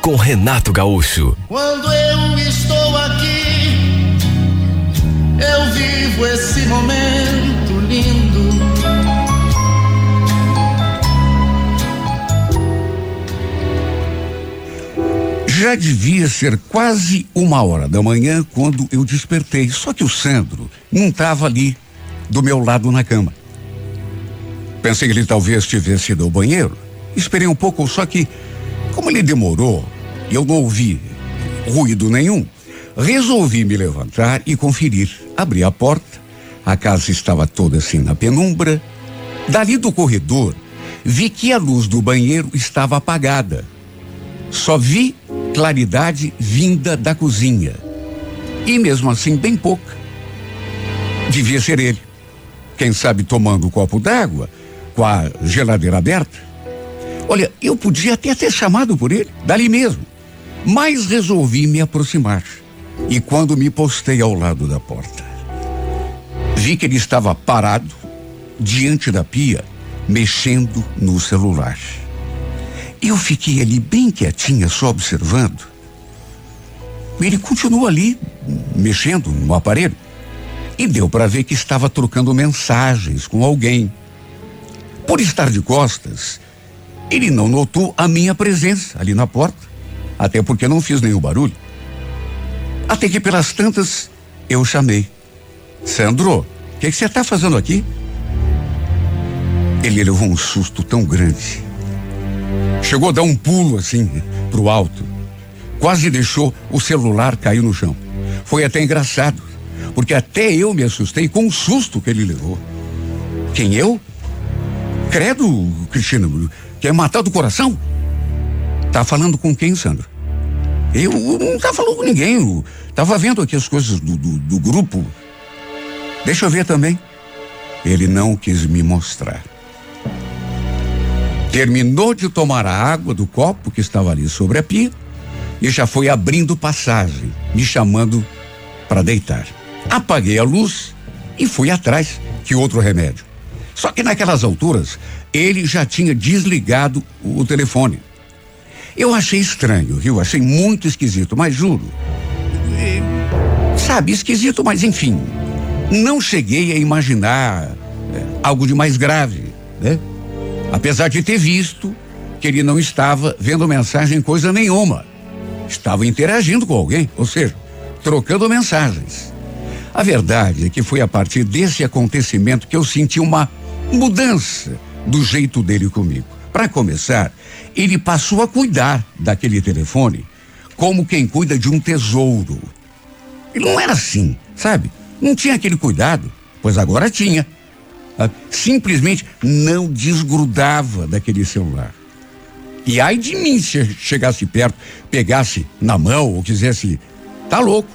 com Renato Gaúcho. Quando eu estou aqui, eu vivo esse momento lindo. Já devia ser quase uma hora da manhã quando eu despertei. Só que o Sandro não estava ali do meu lado na cama. Pensei que ele talvez tivesse ido ao banheiro. Esperei um pouco, só que, como ele demorou e eu não ouvi ruído nenhum, resolvi me levantar e conferir. Abri a porta, a casa estava toda assim na penumbra. Dali do corredor, vi que a luz do banheiro estava apagada. Só vi claridade vinda da cozinha. E mesmo assim, bem pouca. Devia ser ele. Quem sabe tomando um copo d'água, com a geladeira aberta. Olha, eu podia até ter chamado por ele, dali mesmo. Mas resolvi me aproximar. E quando me postei ao lado da porta, vi que ele estava parado diante da pia, mexendo no celular. Eu fiquei ali bem quietinha, só observando. Ele continuou ali, mexendo no aparelho. E deu para ver que estava trocando mensagens com alguém. Por estar de costas, ele não notou a minha presença ali na porta. Até porque não fiz nenhum barulho. Até que pelas tantas, eu chamei. Sandro, o que você está fazendo aqui? Ele levou um susto tão grande. Chegou a dar um pulo assim, pro alto. Quase deixou o celular cair no chão. Foi até engraçado, porque até eu me assustei com o susto que ele levou. Quem eu? Credo, Cristina, quer matar do coração? Tá falando com quem, Sandro? Eu não tava falando com ninguém. Eu tava vendo aqui as coisas do, do, do grupo. Deixa eu ver também. Ele não quis me mostrar. Terminou de tomar a água do copo que estava ali sobre a pia e já foi abrindo passagem, me chamando para deitar. Apaguei a luz e fui atrás que outro remédio. Só que naquelas alturas ele já tinha desligado o telefone. Eu achei estranho, viu? Achei muito esquisito, mas juro. eh, Sabe, esquisito, mas enfim. Não cheguei a imaginar eh, algo de mais grave, né? Apesar de ter visto que ele não estava vendo mensagem coisa nenhuma. Estava interagindo com alguém, ou seja, trocando mensagens. A verdade é que foi a partir desse acontecimento que eu senti uma mudança do jeito dele comigo. Para começar, ele passou a cuidar daquele telefone como quem cuida de um tesouro. Ele não era assim, sabe? Não tinha aquele cuidado, pois agora tinha. Ah, Simplesmente não desgrudava daquele celular. E ai de mim se chegasse perto, pegasse na mão ou quisesse. Tá louco.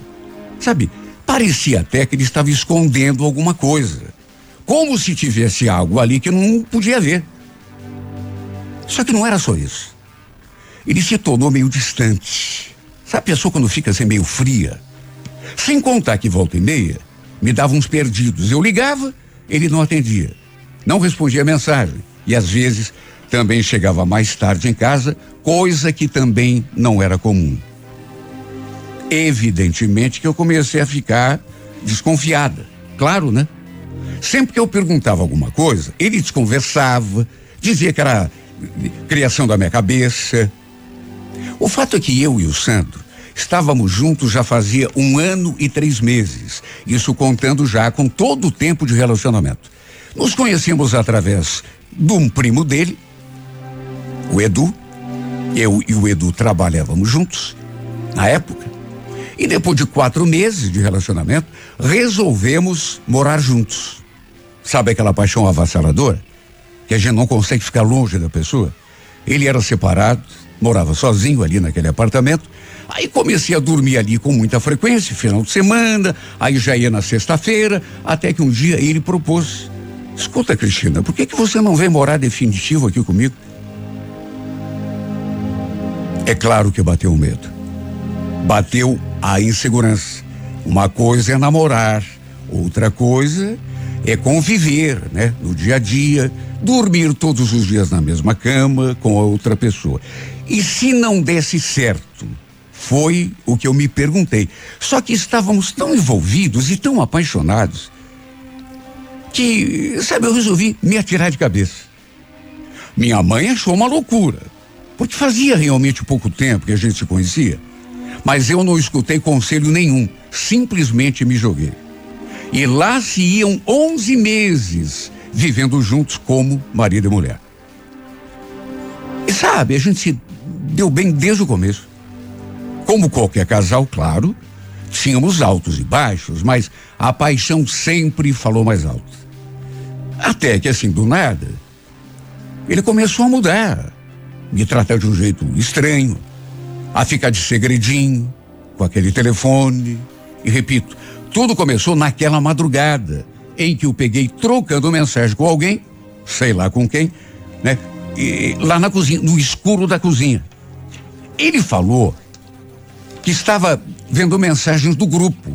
Sabe? Parecia até que ele estava escondendo alguma coisa. Como se tivesse algo ali que não podia ver. Só que não era só isso. Ele se tornou meio distante. Sabe a pessoa quando fica assim meio fria? Sem contar que volta e meia, me dava uns perdidos. Eu ligava, ele não atendia. Não respondia a mensagem. E às vezes também chegava mais tarde em casa, coisa que também não era comum. Evidentemente que eu comecei a ficar desconfiada. Claro, né? Sempre que eu perguntava alguma coisa, ele desconversava, dizia que era criação da minha cabeça. O fato é que eu e o Sandro estávamos juntos já fazia um ano e três meses, isso contando já com todo o tempo de relacionamento. Nos conhecemos através de um primo dele, o Edu. Eu e o Edu trabalhávamos juntos, na época. E depois de quatro meses de relacionamento, resolvemos morar juntos. Sabe aquela paixão avassaladora? Que a gente não consegue ficar longe da pessoa? Ele era separado, morava sozinho ali naquele apartamento. Aí comecei a dormir ali com muita frequência, final de semana, aí já ia na sexta-feira, até que um dia ele propôs: Escuta, Cristina, por que, que você não vem morar definitivo aqui comigo? É claro que bateu o medo. Bateu a insegurança. Uma coisa é namorar, outra coisa é conviver, né? No dia a dia, dormir todos os dias na mesma cama com a outra pessoa. E se não desse certo? Foi o que eu me perguntei. Só que estávamos tão envolvidos e tão apaixonados que, sabe, eu resolvi me atirar de cabeça. Minha mãe achou uma loucura, porque fazia realmente pouco tempo que a gente se conhecia. Mas eu não escutei conselho nenhum, simplesmente me joguei. E lá se iam 11 meses vivendo juntos como marido e mulher. E sabe, a gente se deu bem desde o começo. Como qualquer casal, claro, tínhamos altos e baixos, mas a paixão sempre falou mais alto. Até que assim, do nada, ele começou a mudar, me tratar de um jeito estranho, a ficar de segredinho, com aquele telefone. E repito, tudo começou naquela madrugada em que eu peguei trocando mensagem com alguém, sei lá com quem, né? E, lá na cozinha, no escuro da cozinha. Ele falou que estava vendo mensagens do grupo.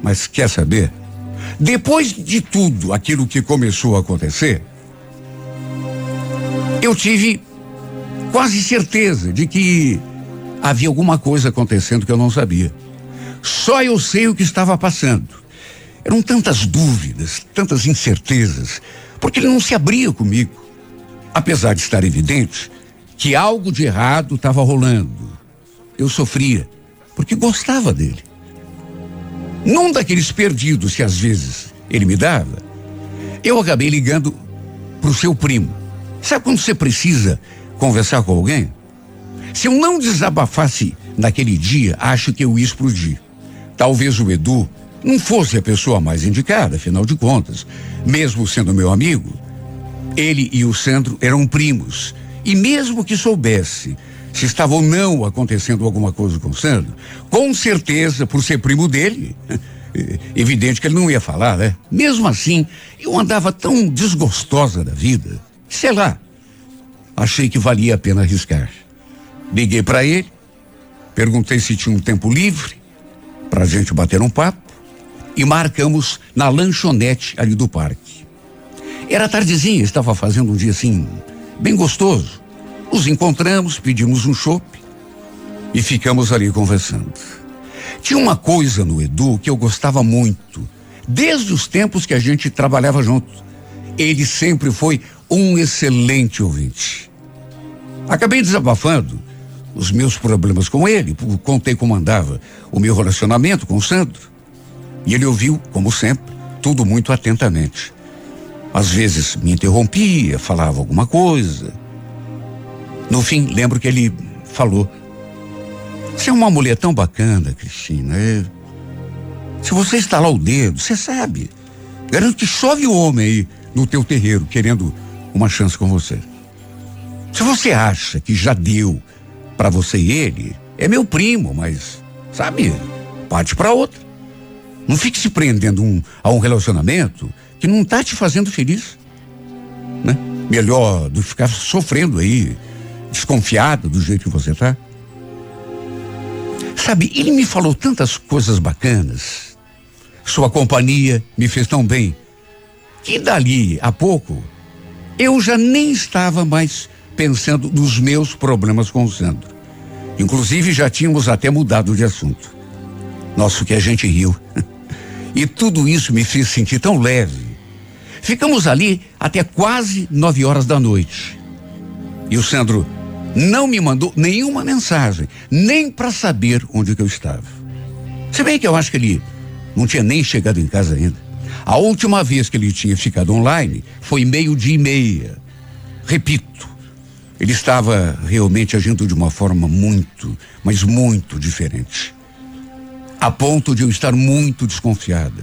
Mas quer saber? Depois de tudo aquilo que começou a acontecer, eu tive quase certeza de que havia alguma coisa acontecendo que eu não sabia. Só eu sei o que estava passando. Eram tantas dúvidas, tantas incertezas, porque ele não se abria comigo. Apesar de estar evidente que algo de errado estava rolando. Eu sofria, porque gostava dele. Num daqueles perdidos que às vezes ele me dava, eu acabei ligando para o seu primo. Sabe quando você precisa conversar com alguém? Se eu não desabafasse naquele dia, acho que eu ia explodir. Talvez o Edu não fosse a pessoa mais indicada, afinal de contas. Mesmo sendo meu amigo, ele e o Sandro eram primos. E mesmo que soubesse se estava ou não acontecendo alguma coisa com o Sandro, com certeza, por ser primo dele, evidente que ele não ia falar, né? Mesmo assim, eu andava tão desgostosa da vida, sei lá, achei que valia a pena arriscar. Liguei para ele, perguntei se tinha um tempo livre para a gente bater um papo e marcamos na lanchonete ali do parque. Era tardezinha, estava fazendo um dia assim, bem gostoso. Nos encontramos, pedimos um chopp e ficamos ali conversando. Tinha uma coisa no Edu que eu gostava muito, desde os tempos que a gente trabalhava junto. Ele sempre foi um excelente ouvinte. Acabei desabafando os meus problemas com ele, contei como andava o meu relacionamento com o Sandro. E ele ouviu, como sempre, tudo muito atentamente. Às vezes me interrompia, falava alguma coisa. No fim, lembro que ele falou: Você é uma mulher tão bacana, Cristina. É... Se você estalar o dedo, você sabe. Garanto que chove o homem aí no teu terreiro querendo uma chance com você. Se você acha que já deu para você e ele, é meu primo, mas, sabe, parte para outra. Não fique se prendendo um, a um relacionamento que não tá te fazendo feliz. Né? Melhor do que ficar sofrendo aí, desconfiado do jeito que você tá. Sabe, ele me falou tantas coisas bacanas. Sua companhia me fez tão bem que dali a pouco eu já nem estava mais pensando nos meus problemas com o Sandro. Inclusive já tínhamos até mudado de assunto. Nossa, que a gente riu. E tudo isso me fez sentir tão leve. Ficamos ali até quase nove horas da noite. E o Sandro não me mandou nenhuma mensagem, nem para saber onde eu estava. Se bem que eu acho que ele não tinha nem chegado em casa ainda. A última vez que ele tinha ficado online foi meio-dia e meia. Repito, ele estava realmente agindo de uma forma muito, mas muito diferente. A ponto de eu estar muito desconfiada.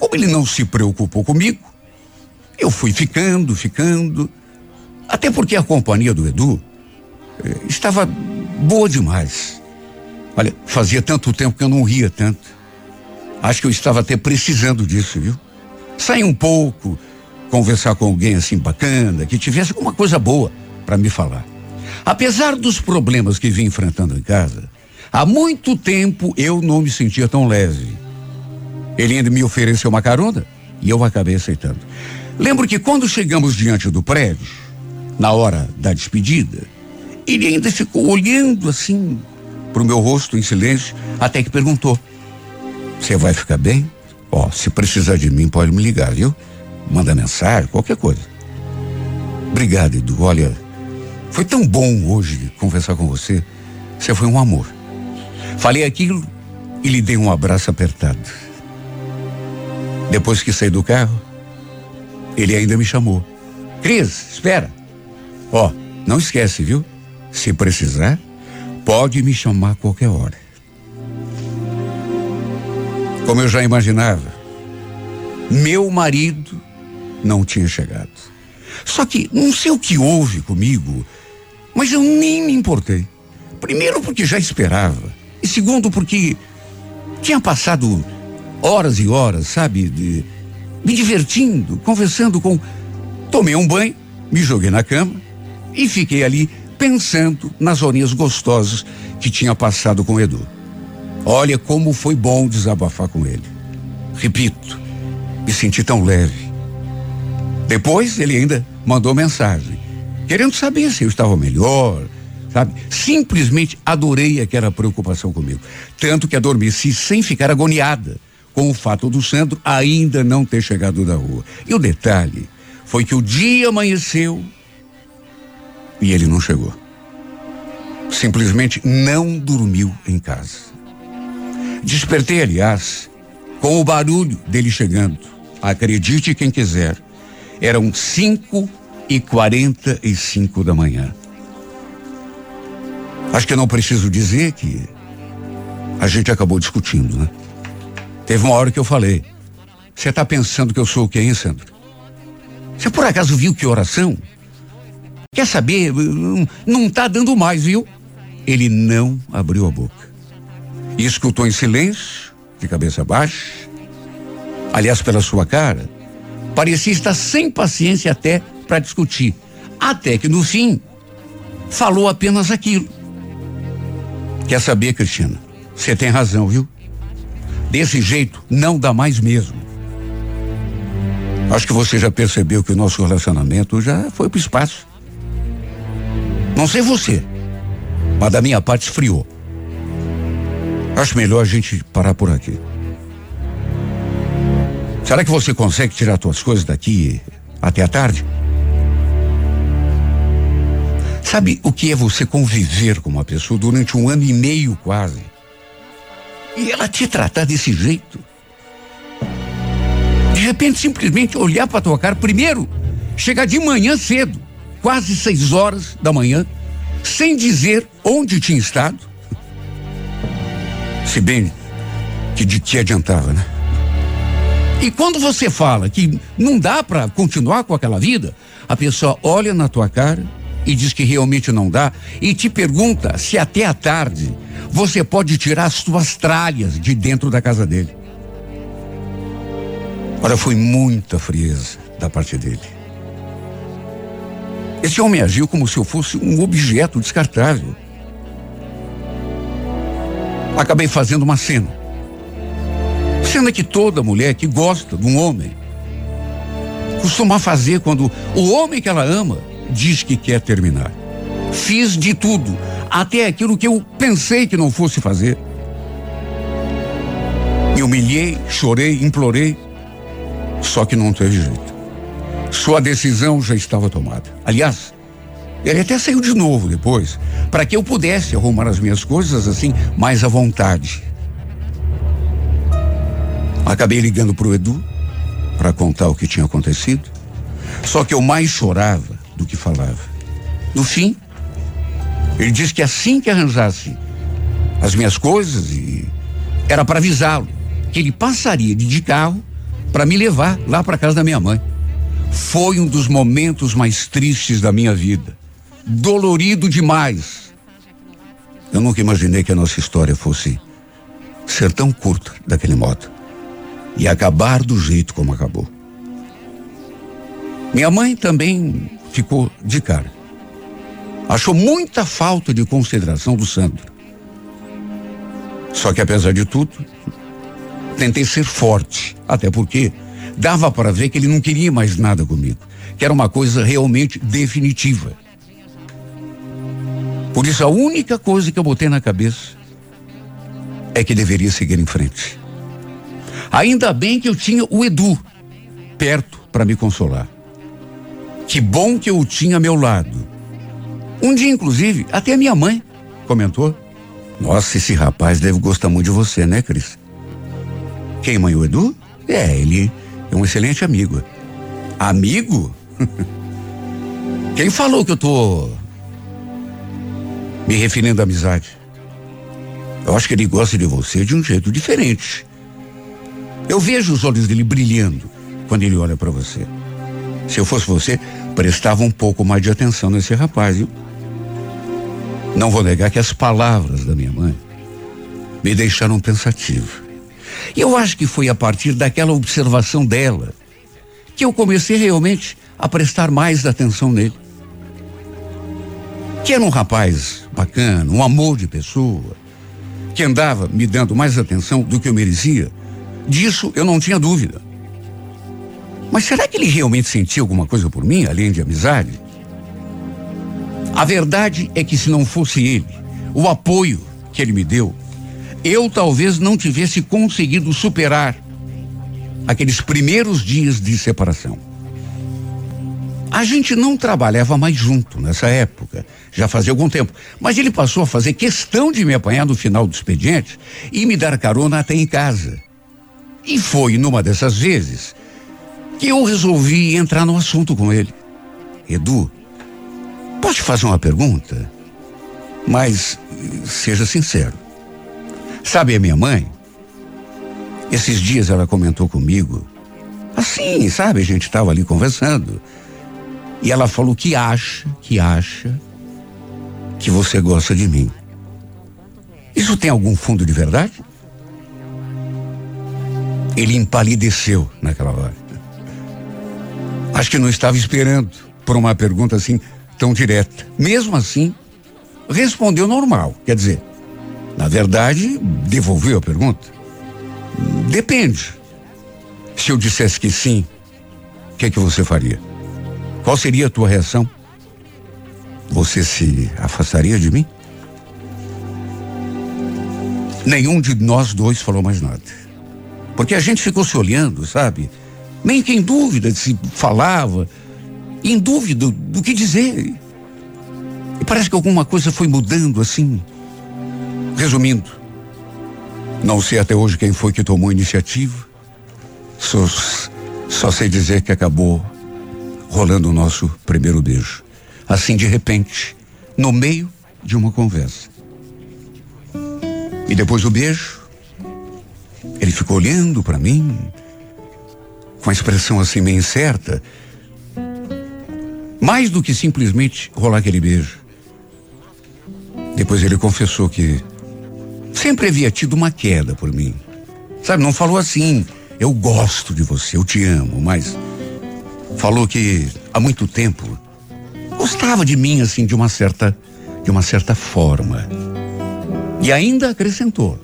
Como ele não se preocupou comigo, eu fui ficando, ficando. Até porque a companhia do Edu eh, estava boa demais. Olha, fazia tanto tempo que eu não ria tanto. Acho que eu estava até precisando disso, viu? Sair um pouco, conversar com alguém assim bacana, que tivesse alguma coisa boa para me falar. Apesar dos problemas que vim enfrentando em casa, há muito tempo eu não me sentia tão leve. Ele ainda me ofereceu uma carona e eu acabei aceitando. Lembro que quando chegamos diante do prédio, na hora da despedida, ele ainda ficou olhando assim para o meu rosto em silêncio, até que perguntou: Você vai ficar bem? Ó, oh, se precisar de mim, pode me ligar, viu? Manda mensagem, qualquer coisa. Obrigado, Edu. Olha, foi tão bom hoje conversar com você. Você foi um amor. Falei aquilo e lhe dei um abraço apertado. Depois que saí do carro, ele ainda me chamou. Cris, espera. Ó, oh, não esquece, viu? Se precisar, pode me chamar a qualquer hora. Como eu já imaginava, meu marido não tinha chegado. Só que não sei o que houve comigo, mas eu nem me importei. Primeiro porque já esperava, e segundo porque tinha passado horas e horas, sabe, de, me divertindo, conversando com. Tomei um banho, me joguei na cama e fiquei ali pensando nas horinhas gostosas que tinha passado com o Edu. Olha como foi bom desabafar com ele. Repito, me senti tão leve. Depois ele ainda mandou mensagem, querendo saber se eu estava melhor, sabe? Simplesmente adorei aquela preocupação comigo. Tanto que adormeci sem ficar agoniada com o fato do Sandro ainda não ter chegado da rua. E o detalhe foi que o dia amanheceu e ele não chegou. Simplesmente não dormiu em casa. Despertei, aliás, com o barulho dele chegando. Acredite quem quiser. Eram cinco e quarenta e cinco da manhã. Acho que não preciso dizer que a gente acabou discutindo, né? Teve uma hora que eu falei: Você está pensando que eu sou o quê, hein, Sandro? Você por acaso viu que oração? Quer saber? Não está dando mais, viu? Ele não abriu a boca. E escutou em silêncio, de cabeça baixa. Aliás, pela sua cara, parecia estar sem paciência até para discutir. Até que no fim, falou apenas aquilo. Quer saber, Cristina? Você tem razão, viu? Desse jeito não dá mais mesmo. Acho que você já percebeu que o nosso relacionamento já foi pro espaço. Não sei você, mas da minha parte esfriou. Acho melhor a gente parar por aqui. Será que você consegue tirar suas coisas daqui até a tarde? Sabe o que é você conviver com uma pessoa durante um ano e meio quase? E ela te tratar desse jeito? De repente, simplesmente olhar para tua cara, primeiro, chegar de manhã cedo quase seis horas da manhã, sem dizer onde tinha estado. Se bem que de que adiantava, né? E quando você fala que não dá para continuar com aquela vida, a pessoa olha na tua cara e diz que realmente não dá e te pergunta se até a tarde você pode tirar as suas tralhas de dentro da casa dele. Olha, foi muita frieza da parte dele. Esse homem agiu como se eu fosse um objeto descartável. Acabei fazendo uma cena. Cena que toda mulher que gosta de um homem costuma fazer quando o homem que ela ama diz que quer terminar. Fiz de tudo, até aquilo que eu pensei que não fosse fazer. Me humilhei, chorei, implorei, só que não teve jeito. Sua decisão já estava tomada. Aliás, ele até saiu de novo depois, para que eu pudesse arrumar as minhas coisas assim, mais à vontade. Acabei ligando para o Edu para contar o que tinha acontecido. Só que eu mais chorava do que falava. No fim, ele disse que assim que arranjasse as minhas coisas e era para avisá-lo que ele passaria de carro para me levar lá para casa da minha mãe. Foi um dos momentos mais tristes da minha vida. Dolorido demais. Eu nunca imaginei que a nossa história fosse ser tão curta daquele modo e acabar do jeito como acabou. Minha mãe também ficou de cara. Achou muita falta de consideração do Sandro. Só que apesar de tudo, tentei ser forte, até porque dava para ver que ele não queria mais nada comigo, que era uma coisa realmente definitiva. Por isso a única coisa que eu botei na cabeça é que deveria seguir em frente. Ainda bem que eu tinha o Edu perto para me consolar. Que bom que eu o tinha ao meu lado. Um dia, inclusive, até a minha mãe comentou: Nossa, esse rapaz deve gostar muito de você, né, Cris? Quem, mãe, o Edu? É, ele é um excelente amigo. Amigo? Quem falou que eu tô me referindo à amizade? Eu acho que ele gosta de você de um jeito diferente. Eu vejo os olhos dele brilhando quando ele olha para você. Se eu fosse você, prestava um pouco mais de atenção nesse rapaz, viu? Não vou negar que as palavras da minha mãe me deixaram pensativo. E eu acho que foi a partir daquela observação dela que eu comecei realmente a prestar mais atenção nele. Que era um rapaz bacana, um amor de pessoa, que andava me dando mais atenção do que eu merecia. Disso eu não tinha dúvida. Mas será que ele realmente sentia alguma coisa por mim, além de amizade? A verdade é que se não fosse ele, o apoio que ele me deu, eu talvez não tivesse conseguido superar aqueles primeiros dias de separação. A gente não trabalhava mais junto nessa época, já fazia algum tempo, mas ele passou a fazer questão de me apanhar no final do expediente e me dar carona até em casa. E foi numa dessas vezes que eu resolvi entrar no assunto com ele. Edu, posso te fazer uma pergunta? Mas seja sincero. Sabe a minha mãe? Esses dias ela comentou comigo. Assim, sabe? A gente estava ali conversando. E ela falou que acha, que acha que você gosta de mim. Isso tem algum fundo de verdade? Ele empalideceu naquela hora. Acho que não estava esperando por uma pergunta assim tão direta. Mesmo assim, respondeu normal. Quer dizer, na verdade, devolveu a pergunta. Depende. Se eu dissesse que sim, o que é que você faria? Qual seria a tua reação? Você se afastaria de mim? Nenhum de nós dois falou mais nada. Porque a gente ficou se olhando, sabe? Que em dúvida se falava, em dúvida do, do que dizer. E parece que alguma coisa foi mudando assim. Resumindo, não sei até hoje quem foi que tomou a iniciativa. Só, só sei dizer que acabou rolando o nosso primeiro beijo. Assim, de repente, no meio de uma conversa. E depois do beijo, ele ficou olhando para mim, com a expressão assim meio incerta, mais do que simplesmente rolar aquele beijo. Depois ele confessou que sempre havia tido uma queda por mim. Sabe, não falou assim, eu gosto de você, eu te amo, mas falou que há muito tempo gostava de mim assim de uma certa de uma certa forma. E ainda acrescentou.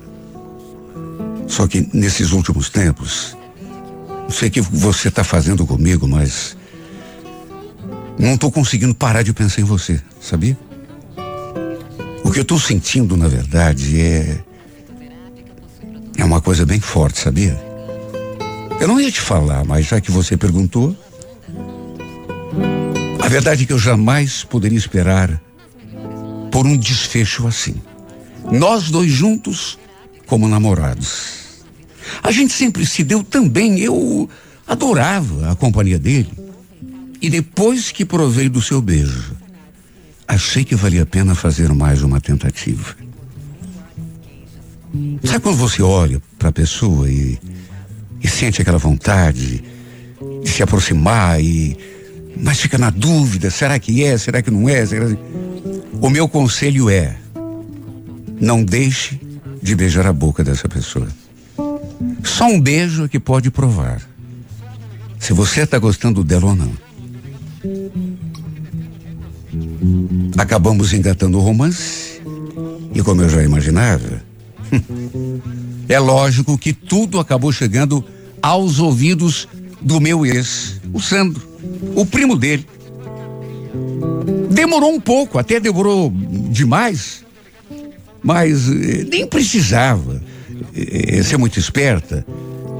Só que nesses últimos tempos não sei o que você está fazendo comigo, mas. Não estou conseguindo parar de pensar em você, sabia? O que eu estou sentindo, na verdade, é. É uma coisa bem forte, sabia? Eu não ia te falar, mas já que você perguntou. A verdade é que eu jamais poderia esperar por um desfecho assim. Nós dois juntos como namorados. A gente sempre se deu também. Eu adorava a companhia dele. E depois que provei do seu beijo, achei que valia a pena fazer mais uma tentativa. Sabe quando você olha para a pessoa e, e sente aquela vontade de se aproximar e mas fica na dúvida, será que é, será que não é? Será... O meu conselho é Não deixe de beijar a boca dessa pessoa. Só um beijo que pode provar se você está gostando dela ou não. Acabamos engatando o romance e, como eu já imaginava, é lógico que tudo acabou chegando aos ouvidos do meu ex, o Sandro, o primo dele. Demorou um pouco, até demorou demais, mas eh, nem precisava eh, ser muito esperta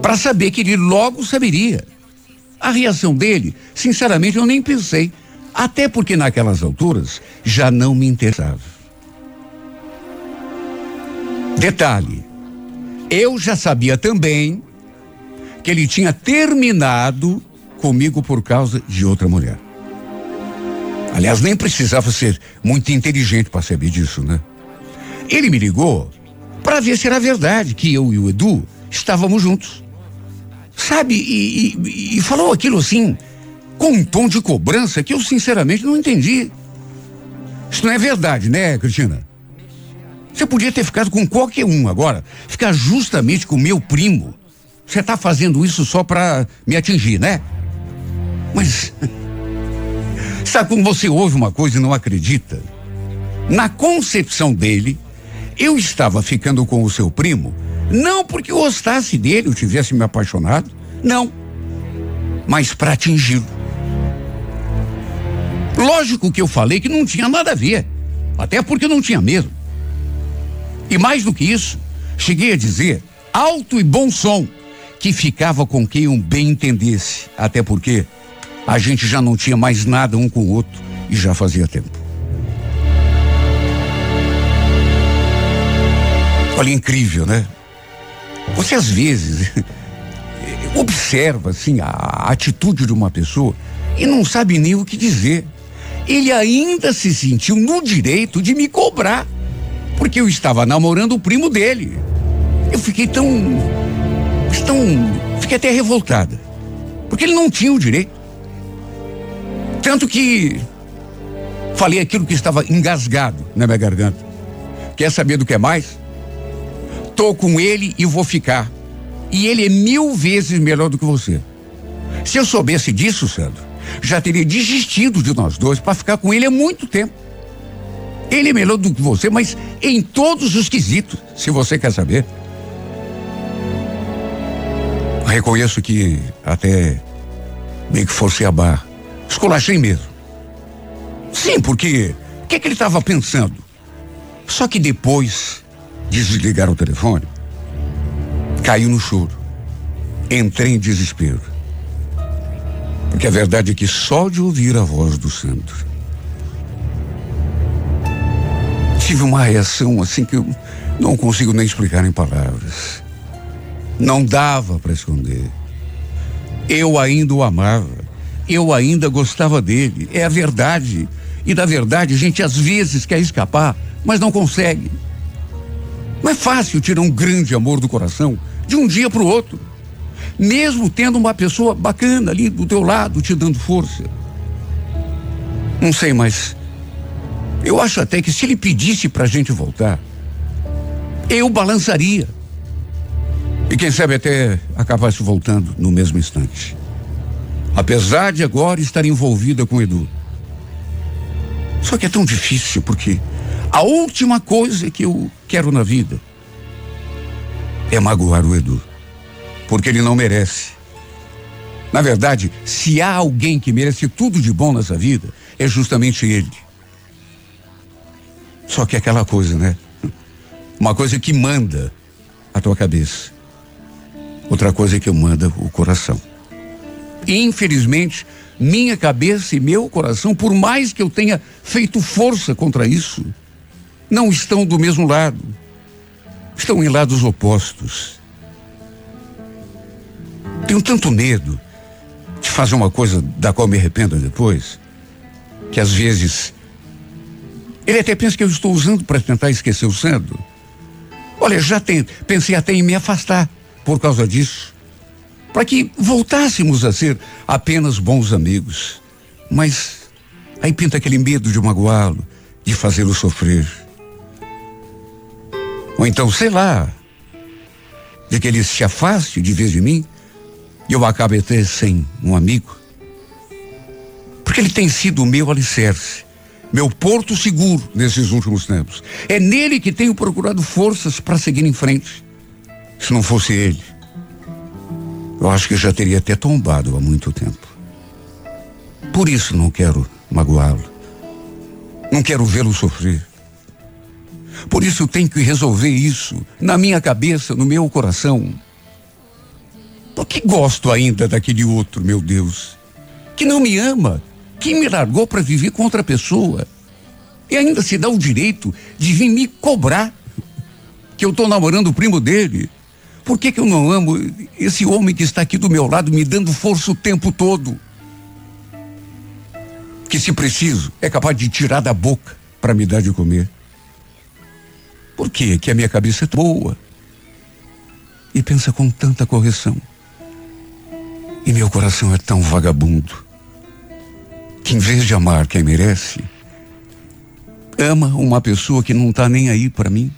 para saber que ele logo saberia. A reação dele, sinceramente, eu nem pensei, até porque naquelas alturas já não me interessava. Detalhe, eu já sabia também que ele tinha terminado comigo por causa de outra mulher. Aliás, nem precisava ser muito inteligente para saber disso, né? Ele me ligou para ver se era verdade que eu e o Edu estávamos juntos. Sabe? E, e, e falou aquilo assim, com um tom de cobrança que eu sinceramente não entendi. Isso não é verdade, né, Cristina? Você podia ter ficado com qualquer um agora, ficar justamente com meu primo. Você está fazendo isso só para me atingir, né? Mas sabe quando você ouve uma coisa e não acredita? Na concepção dele, eu estava ficando com o seu primo, não porque gostasse dele, ou tivesse me apaixonado, não, mas para atingi-lo. Lógico que eu falei que não tinha nada a ver, até porque não tinha mesmo. E mais do que isso, cheguei a dizer, alto e bom som, que ficava com quem um bem entendesse, até porque a gente já não tinha mais nada um com o outro e já fazia tempo. Olha, incrível, né? Você às vezes observa assim a atitude de uma pessoa e não sabe nem o que dizer. Ele ainda se sentiu no direito de me cobrar porque eu estava namorando o primo dele. Eu fiquei tão. tão. fiquei até revoltada. Porque ele não tinha o direito. Tanto que falei aquilo que estava engasgado na minha garganta. Quer saber do que é mais? Tô com ele e vou ficar. E ele é mil vezes melhor do que você. Se eu soubesse disso, Sandro, já teria desistido de nós dois para ficar com ele há muito tempo. Ele é melhor do que você, mas em todos os quesitos, se você quer saber. Reconheço que até meio que forcei a barra. Escolachei mesmo. Sim, porque o que, que ele estava pensando? Só que depois de desligar o telefone, caiu no choro. Entrei em desespero. Porque a verdade é que só de ouvir a voz do Sandro, tive uma reação assim que eu não consigo nem explicar em palavras. Não dava para esconder. Eu ainda o amava. Eu ainda gostava dele. É a verdade. E da verdade a gente às vezes quer escapar, mas não consegue. Não é fácil tirar um grande amor do coração de um dia para o outro. Mesmo tendo uma pessoa bacana ali do teu lado te dando força. Não sei, mas eu acho até que se ele pedisse para a gente voltar, eu balançaria. E quem sabe até acabasse voltando no mesmo instante. Apesar de agora estar envolvida com Edu. Só que é tão difícil porque a última coisa que eu quero na vida é magoar o Edu. Porque ele não merece. Na verdade, se há alguém que merece tudo de bom nessa vida, é justamente ele. Só que é aquela coisa, né? Uma coisa que manda a tua cabeça. Outra coisa que manda o coração. Infelizmente, minha cabeça e meu coração, por mais que eu tenha feito força contra isso, não estão do mesmo lado. Estão em lados opostos. Tenho tanto medo de fazer uma coisa da qual me arrependo depois, que às vezes ele até pensa que eu estou usando para tentar esquecer o Sandro. Olha, já tem, pensei até em me afastar por causa disso. Para que voltássemos a ser apenas bons amigos. Mas aí pinta aquele medo de magoá-lo, de fazê-lo sofrer. Ou então, sei lá, de que ele se afaste de vez de mim e eu acabe até sem um amigo. Porque ele tem sido o meu alicerce, meu porto seguro nesses últimos tempos. É nele que tenho procurado forças para seguir em frente. Se não fosse ele, eu acho que já teria até tombado há muito tempo. Por isso não quero magoá-lo. Não quero vê-lo sofrer. Por isso eu tenho que resolver isso na minha cabeça, no meu coração. Porque gosto ainda daquele outro, meu Deus, que não me ama, que me largou para viver com outra pessoa. E ainda se dá o direito de vir me cobrar que eu estou namorando o primo dele. Por que, que eu não amo esse homem que está aqui do meu lado me dando força o tempo todo? Que se preciso, é capaz de tirar da boca para me dar de comer. Por quê? Que a minha cabeça é boa. E pensa com tanta correção. E meu coração é tão vagabundo. Que em vez de amar quem merece, ama uma pessoa que não está nem aí para mim.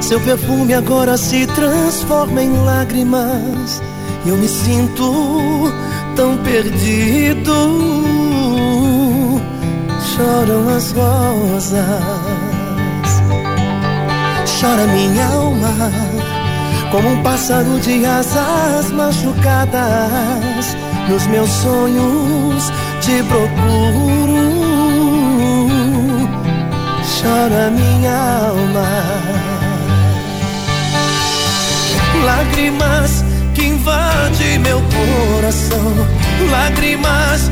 Seu perfume agora se transforma em lágrimas. Eu me sinto tão perdido. Choram as rosas. Chora minha alma, como um pássaro de asas machucadas. Nos meus sonhos te procuro chora minha alma. Lágrimas que invadem meu coração, lágrimas,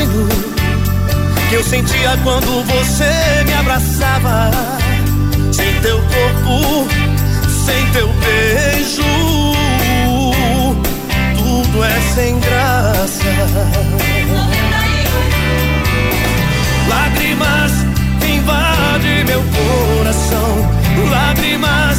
cheiro que eu sentia quando você me abraçava. Sem teu corpo, sem teu beijo, tudo é sem graça. Lágrimas invade meu coração, lágrimas,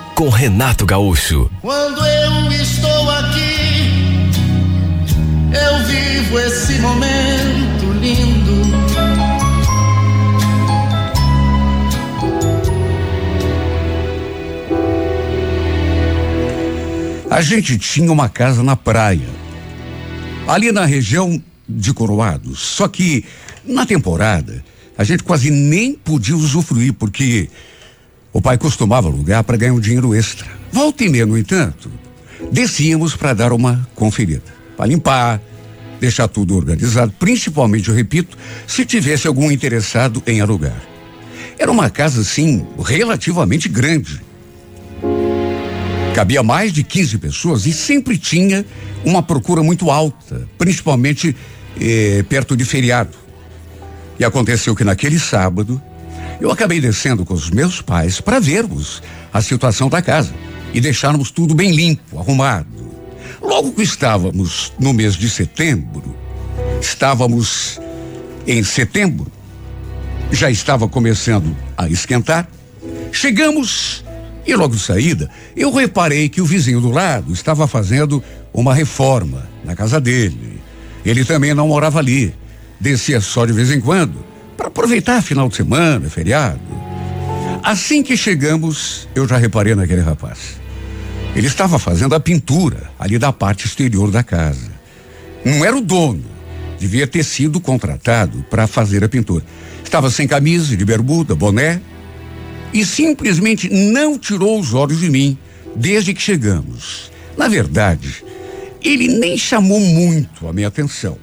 com Renato Gaúcho. Quando eu estou aqui, eu vivo esse momento lindo. A gente tinha uma casa na praia, ali na região de Coroados. Só que na temporada a gente quase nem podia usufruir, porque o pai costumava alugar para ganhar um dinheiro extra. Volta e meia, no entanto, descíamos para dar uma conferida, para limpar, deixar tudo organizado, principalmente, eu repito, se tivesse algum interessado em alugar. Era uma casa, sim, relativamente grande. Cabia mais de 15 pessoas e sempre tinha uma procura muito alta, principalmente eh, perto de feriado. E aconteceu que naquele sábado eu acabei descendo com os meus pais para vermos a situação da casa e deixarmos tudo bem limpo, arrumado. Logo que estávamos no mês de setembro, estávamos em setembro, já estava começando a esquentar. Chegamos e logo de saída, eu reparei que o vizinho do lado estava fazendo uma reforma na casa dele. Ele também não morava ali, descia só de vez em quando, aproveitar final de semana, feriado. Assim que chegamos, eu já reparei naquele rapaz. Ele estava fazendo a pintura ali da parte exterior da casa. Não era o dono, devia ter sido contratado para fazer a pintura. Estava sem camisa, de bermuda, boné e simplesmente não tirou os olhos de mim desde que chegamos. Na verdade, ele nem chamou muito a minha atenção.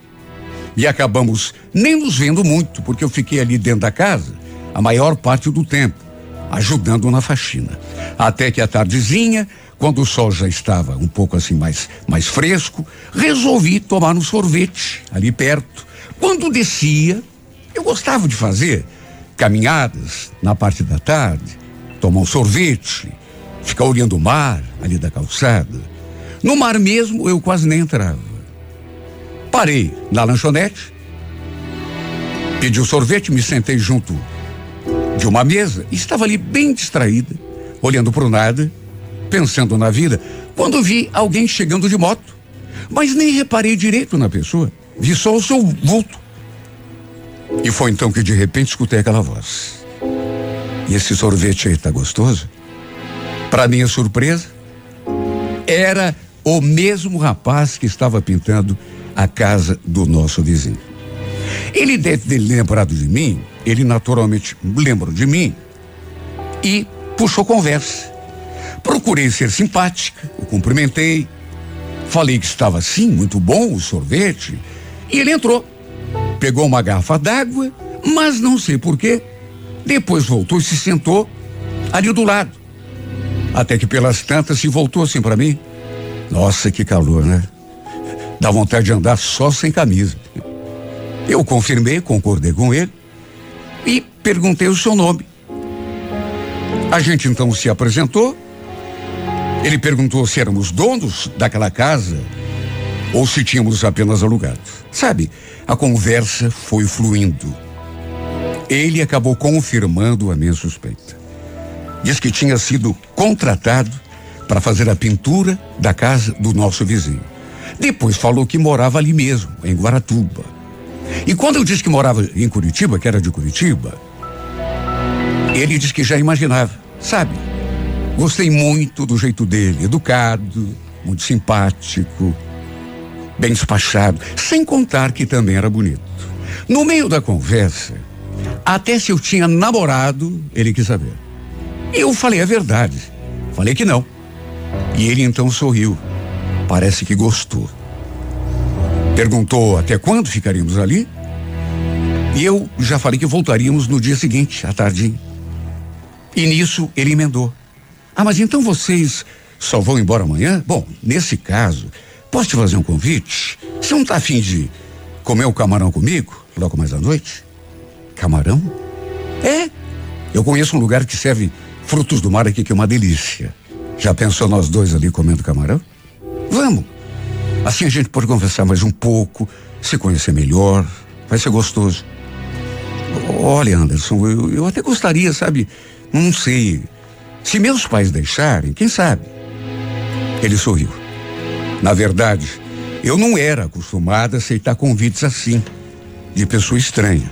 E acabamos nem nos vendo muito, porque eu fiquei ali dentro da casa a maior parte do tempo, ajudando na faxina. Até que a tardezinha quando o sol já estava um pouco assim mais, mais fresco, resolvi tomar um sorvete ali perto. Quando descia, eu gostava de fazer caminhadas na parte da tarde, tomar um sorvete, ficar olhando o mar ali da calçada. No mar mesmo eu quase nem entrava. Parei na lanchonete, pedi o um sorvete, me sentei junto de uma mesa e estava ali bem distraída, olhando para o nada pensando na vida, quando vi alguém chegando de moto. Mas nem reparei direito na pessoa. Vi só o seu vulto. E foi então que de repente escutei aquela voz. E esse sorvete aí tá gostoso? Para minha surpresa, era o mesmo rapaz que estava pintando a casa do nosso vizinho. Ele deve ter lembrado de mim, ele naturalmente lembrou de mim e puxou conversa. Procurei ser simpática, o cumprimentei, falei que estava sim, muito bom o sorvete, e ele entrou. Pegou uma garrafa d'água, mas não sei porquê. Depois voltou e se sentou ali do lado. Até que pelas tantas se voltou assim para mim. Nossa, que calor, né? Dá vontade de andar só sem camisa. Eu confirmei, concordei com ele e perguntei o seu nome. A gente então se apresentou ele perguntou se éramos donos daquela casa ou se tínhamos apenas alugado. Sabe, a conversa foi fluindo. Ele acabou confirmando a minha suspeita. Diz que tinha sido contratado para fazer a pintura da casa do nosso vizinho. Depois falou que morava ali mesmo, em Guaratuba. E quando eu disse que morava em Curitiba, que era de Curitiba, ele disse que já imaginava, sabe? Gostei muito do jeito dele, educado, muito simpático, bem despachado, sem contar que também era bonito. No meio da conversa, até se eu tinha namorado, ele quis saber. Eu falei a verdade. Falei que não. E ele então sorriu. Parece que gostou. Perguntou até quando ficaríamos ali. E eu já falei que voltaríamos no dia seguinte, à tarde. E nisso ele emendou. Ah, mas então vocês só vão embora amanhã? Bom, nesse caso, posso te fazer um convite? Você não tá afim de comer o camarão comigo, logo mais à noite? Camarão? É. Eu conheço um lugar que serve frutos do mar aqui que é uma delícia. Já pensou nós dois ali comendo camarão? Vamos. Assim a gente pode conversar mais um pouco, se conhecer melhor. Vai ser gostoso. Olha, Anderson, eu, eu até gostaria, sabe? Não sei se meus pais deixarem, quem sabe? Ele sorriu. Na verdade, eu não era acostumada a aceitar convites assim, de pessoa estranha.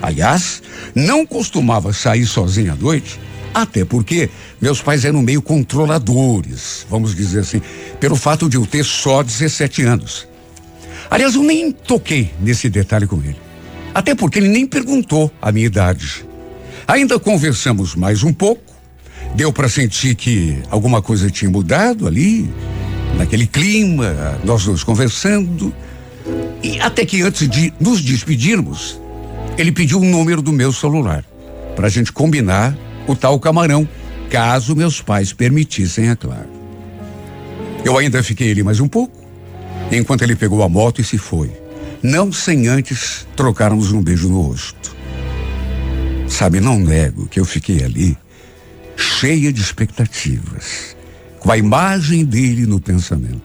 Aliás, não costumava sair sozinha à noite, até porque meus pais eram meio controladores, vamos dizer assim, pelo fato de eu ter só 17 anos. Aliás, eu nem toquei nesse detalhe com ele. Até porque ele nem perguntou a minha idade. Ainda conversamos mais um pouco. Deu para sentir que alguma coisa tinha mudado ali, naquele clima, nós dois conversando. E até que antes de nos despedirmos, ele pediu o número do meu celular para a gente combinar o tal camarão, caso meus pais permitissem, é claro. Eu ainda fiquei ali mais um pouco, enquanto ele pegou a moto e se foi. Não sem antes trocarmos um beijo no rosto. Sabe, não nego que eu fiquei ali cheia de expectativas, com a imagem dele no pensamento.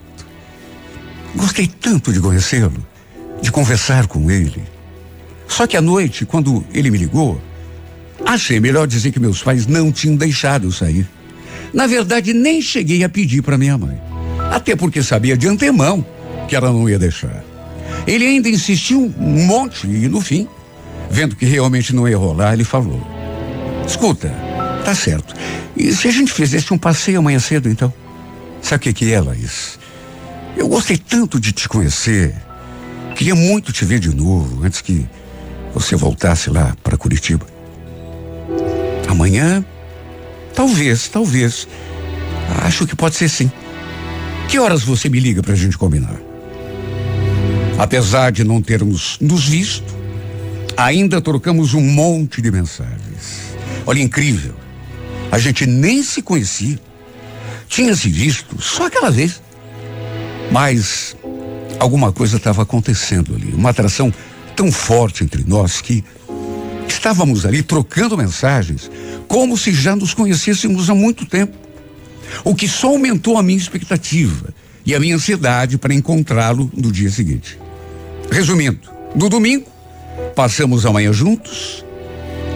Gostei tanto de conhecê-lo, de conversar com ele. Só que à noite, quando ele me ligou, achei melhor dizer que meus pais não tinham deixado eu sair. Na verdade, nem cheguei a pedir para minha mãe. Até porque sabia de antemão que ela não ia deixar. Ele ainda insistiu um monte e, no fim, vendo que realmente não ia rolar, ele falou: Escuta, tá certo. E se a gente fizesse um passeio amanhã cedo, então? Sabe o que, que é, Laís? Eu gostei tanto de te conhecer. Queria muito te ver de novo, antes que você voltasse lá para Curitiba. Amanhã? Talvez, talvez. Acho que pode ser sim. Que horas você me liga para a gente combinar? Apesar de não termos nos visto, ainda trocamos um monte de mensagens. Olha, incrível. A gente nem se conhecia. Tinha se visto só aquela vez. Mas alguma coisa estava acontecendo ali. Uma atração tão forte entre nós que estávamos ali trocando mensagens como se já nos conhecêssemos há muito tempo. O que só aumentou a minha expectativa e a minha ansiedade para encontrá-lo no dia seguinte. Resumindo, no domingo, passamos a manhã juntos,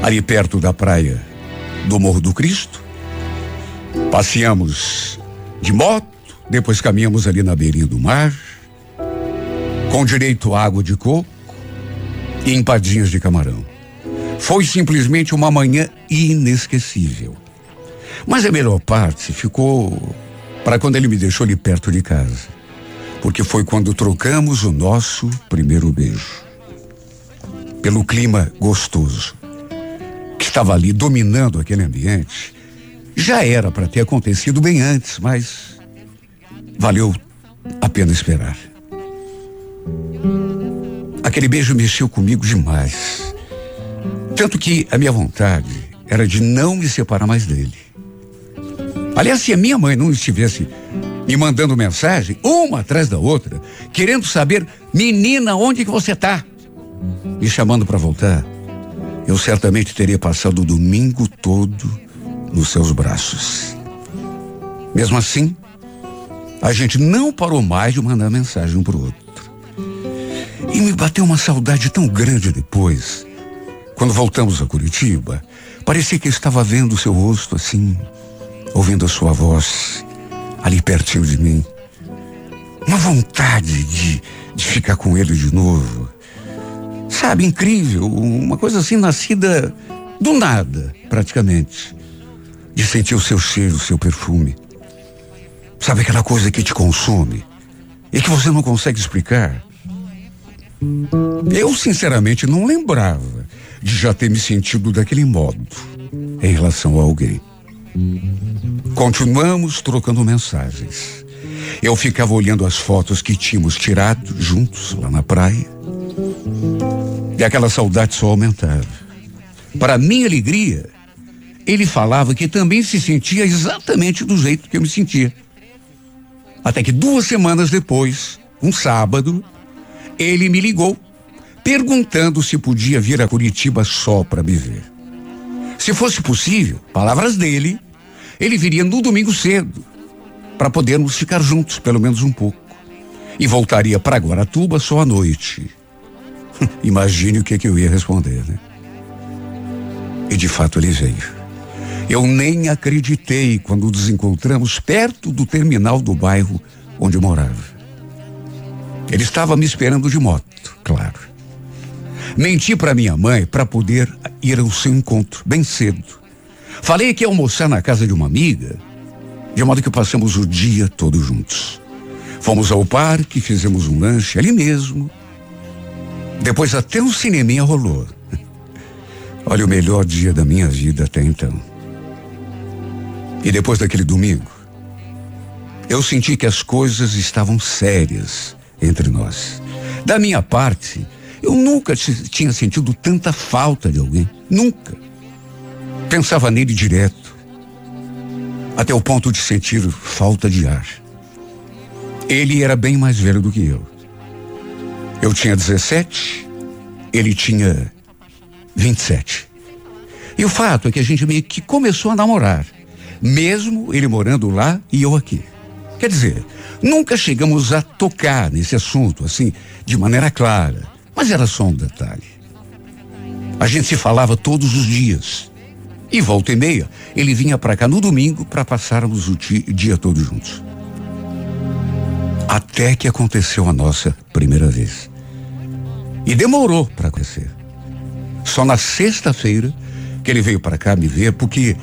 ali perto da praia do Morro do Cristo. Passeamos de moto, depois caminhamos ali na beirinha do mar, com direito a água de coco e empadinhas de camarão. Foi simplesmente uma manhã inesquecível. Mas a melhor parte ficou para quando ele me deixou ali perto de casa. Porque foi quando trocamos o nosso primeiro beijo. Pelo clima gostoso que estava ali dominando aquele ambiente, já era para ter acontecido bem antes, mas valeu a pena esperar. Aquele beijo mexeu comigo demais. Tanto que a minha vontade era de não me separar mais dele. Aliás, se a minha mãe não estivesse me mandando mensagem, uma atrás da outra, querendo saber, menina, onde que você está? Me chamando para voltar, eu certamente teria passado o domingo todo nos seus braços. Mesmo assim, a gente não parou mais de mandar mensagem um para o outro. E me bateu uma saudade tão grande depois. Quando voltamos a Curitiba, parecia que eu estava vendo o seu rosto assim, ouvindo a sua voz ali pertinho de mim. Uma vontade de, de ficar com ele de novo. Sabe, incrível, uma coisa assim nascida do nada, praticamente. De sentir o seu cheiro, o seu perfume. Sabe aquela coisa que te consome e que você não consegue explicar? Eu, sinceramente, não lembrava de já ter me sentido daquele modo em relação a alguém. Continuamos trocando mensagens. Eu ficava olhando as fotos que tínhamos tirado juntos lá na praia. E aquela saudade só aumentava. Para minha alegria, ele falava que também se sentia exatamente do jeito que eu me sentia. Até que duas semanas depois, um sábado, ele me ligou, perguntando se podia vir a Curitiba só para me ver. Se fosse possível, palavras dele, ele viria no domingo cedo, para podermos ficar juntos pelo menos um pouco. E voltaria para Guaratuba só à noite. Imagine o que, que eu ia responder, né? E de fato ele veio. Eu nem acreditei quando nos encontramos perto do terminal do bairro onde morava. Ele estava me esperando de moto, claro. Menti para minha mãe para poder ir ao seu encontro bem cedo. Falei que ia almoçar na casa de uma amiga, de modo que passamos o dia todo juntos. Fomos ao parque, fizemos um lanche ali mesmo. Depois até um cineminha rolou. Olha o melhor dia da minha vida até então. E depois daquele domingo, eu senti que as coisas estavam sérias entre nós. Da minha parte, eu nunca tinha sentido tanta falta de alguém. Nunca. Pensava nele direto. Até o ponto de sentir falta de ar. Ele era bem mais velho do que eu. Eu tinha 17, ele tinha 27. E o fato é que a gente meio que começou a namorar, mesmo ele morando lá e eu aqui. Quer dizer, nunca chegamos a tocar nesse assunto assim, de maneira clara, mas era só um detalhe. A gente se falava todos os dias. E volta e meia, ele vinha para cá no domingo para passarmos o dia todo juntos. Até que aconteceu a nossa primeira vez. E demorou para acontecer. Só na sexta-feira que ele veio para cá me ver, porque,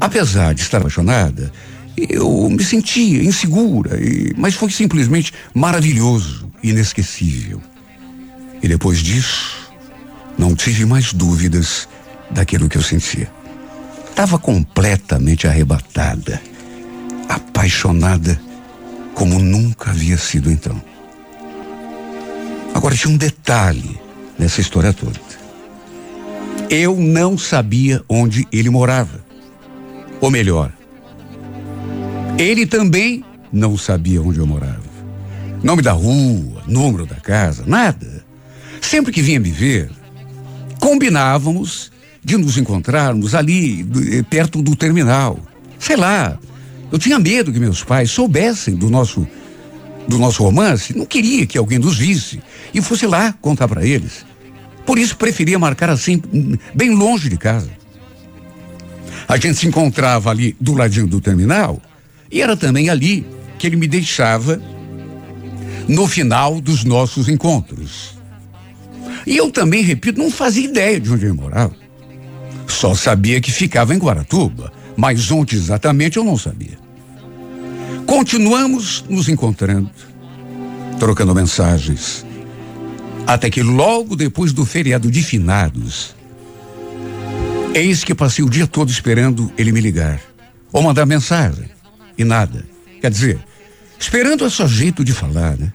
apesar de estar apaixonada, eu me sentia insegura, e, mas foi simplesmente maravilhoso, inesquecível. E depois disso, não tive mais dúvidas daquilo que eu sentia. Estava completamente arrebatada, apaixonada como nunca havia sido então. Agora tinha um detalhe nessa história toda. Eu não sabia onde ele morava. Ou melhor, ele também não sabia onde eu morava. Nome da rua, número da casa, nada. Sempre que vinha me ver, combinávamos de nos encontrarmos ali, eh, perto do terminal. Sei lá, eu tinha medo que meus pais soubessem do nosso do nosso romance, não queria que alguém nos visse e fosse lá contar para eles. Por isso preferia marcar assim, bem longe de casa. A gente se encontrava ali do ladinho do terminal e era também ali que ele me deixava no final dos nossos encontros. E eu também, repito, não fazia ideia de onde ele morava. Só sabia que ficava em Guaratuba, mas onde exatamente eu não sabia. Continuamos nos encontrando, trocando mensagens, até que logo depois do feriado de finados, eis que passei o dia todo esperando ele me ligar ou mandar mensagem e nada. Quer dizer, esperando é só jeito de falar, né?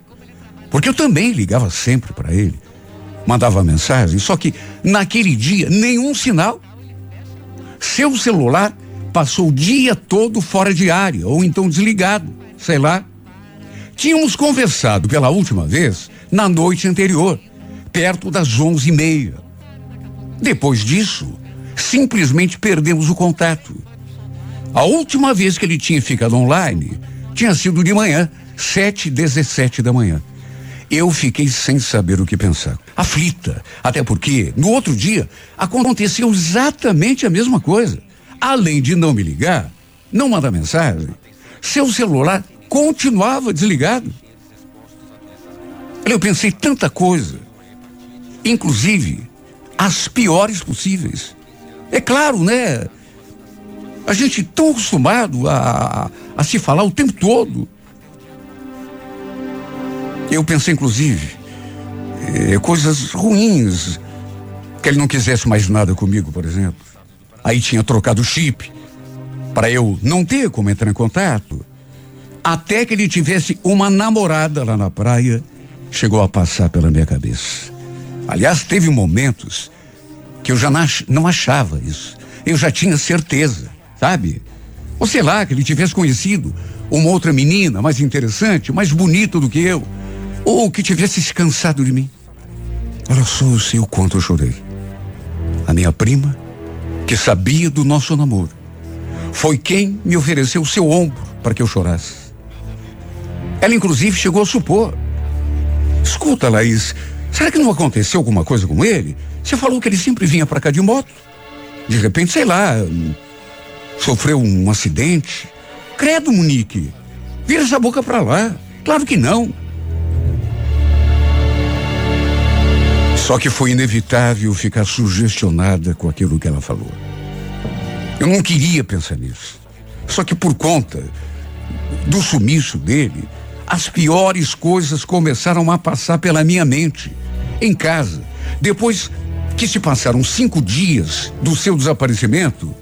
Porque eu também ligava sempre para ele, mandava mensagem, só que naquele dia nenhum sinal. Seu celular passou o dia todo fora de área, ou então desligado, sei lá. Tínhamos conversado pela última vez na noite anterior, perto das onze e meia. Depois disso, simplesmente perdemos o contato. A última vez que ele tinha ficado online tinha sido de manhã, sete dezessete da manhã. Eu fiquei sem saber o que pensar, aflita, até porque no outro dia aconteceu exatamente a mesma coisa. Além de não me ligar, não mandar mensagem, seu celular continuava desligado. Eu pensei tanta coisa, inclusive as piores possíveis. É claro, né? A gente tão acostumado a, a, a se falar o tempo todo. Eu pensei, inclusive, eh, coisas ruins, que ele não quisesse mais nada comigo, por exemplo. Aí tinha trocado o chip para eu não ter como entrar em contato. Até que ele tivesse uma namorada lá na praia, chegou a passar pela minha cabeça. Aliás, teve momentos que eu já não achava isso. Eu já tinha certeza, sabe? Ou sei lá, que ele tivesse conhecido uma outra menina mais interessante, mais bonita do que eu. Ou que tivesse se cansado de mim. Olha só, o quanto eu chorei. A minha prima que sabia do nosso namoro. Foi quem me ofereceu o seu ombro para que eu chorasse. Ela, inclusive, chegou a supor. Escuta, Laís, será que não aconteceu alguma coisa com ele? Você falou que ele sempre vinha para cá de moto. De repente, sei lá, sofreu um acidente. Credo, Monique. Vira essa boca para lá. Claro que não. Só que foi inevitável ficar sugestionada com aquilo que ela falou. Eu não queria pensar nisso. Só que por conta do sumiço dele, as piores coisas começaram a passar pela minha mente. em casa. Depois que se passaram cinco dias do seu desaparecimento,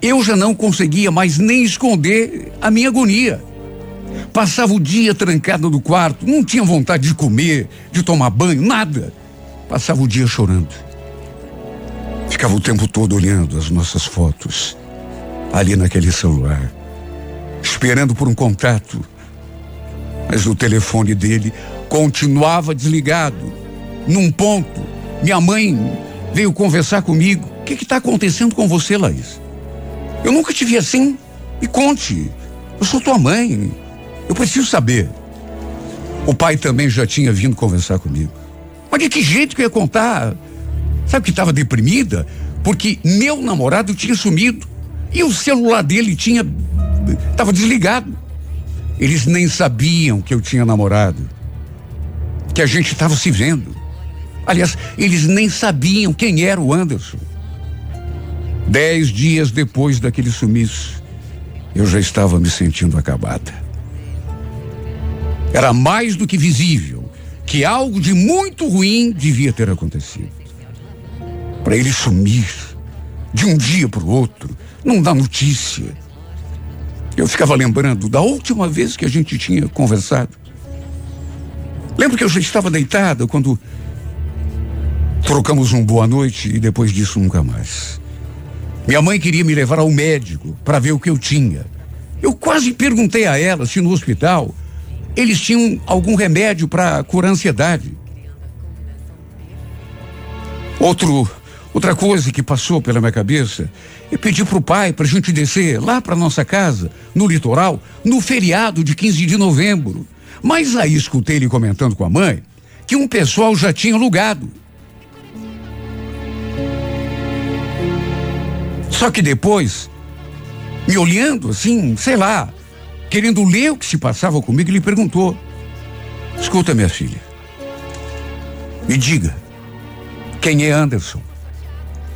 eu já não conseguia mais nem esconder a minha agonia. Passava o dia trancado no quarto, não tinha vontade de comer, de tomar banho, nada. Passava o dia chorando. Ficava o tempo todo olhando as nossas fotos, ali naquele celular, esperando por um contato. Mas o telefone dele continuava desligado. Num ponto, minha mãe veio conversar comigo. O que está acontecendo com você, Laís? Eu nunca te vi assim. Me conte. Eu sou tua mãe. Eu preciso saber. O pai também já tinha vindo conversar comigo. Mas de que jeito que eu ia contar? Sabe que estava deprimida? Porque meu namorado tinha sumido e o celular dele tinha estava desligado. Eles nem sabiam que eu tinha namorado, que a gente estava se vendo. Aliás, eles nem sabiam quem era o Anderson. Dez dias depois daquele sumiço, eu já estava me sentindo acabada. Era mais do que visível que algo de muito ruim devia ter acontecido. Para ele sumir de um dia para o outro, não dá notícia. Eu ficava lembrando da última vez que a gente tinha conversado. Lembro que eu já estava deitada quando trocamos um boa noite e depois disso nunca mais. Minha mãe queria me levar ao médico para ver o que eu tinha. Eu quase perguntei a ela se no hospital eles tinham algum remédio para curar a ansiedade. Outro, outra coisa que passou pela minha cabeça é pedir para o pai para a gente descer lá para nossa casa, no litoral, no feriado de 15 de novembro. Mas aí escutei ele comentando com a mãe que um pessoal já tinha alugado. Só que depois, me olhando assim, sei lá, querendo ler o que se passava comigo, ele perguntou: Escuta, minha filha, me diga, quem é Anderson?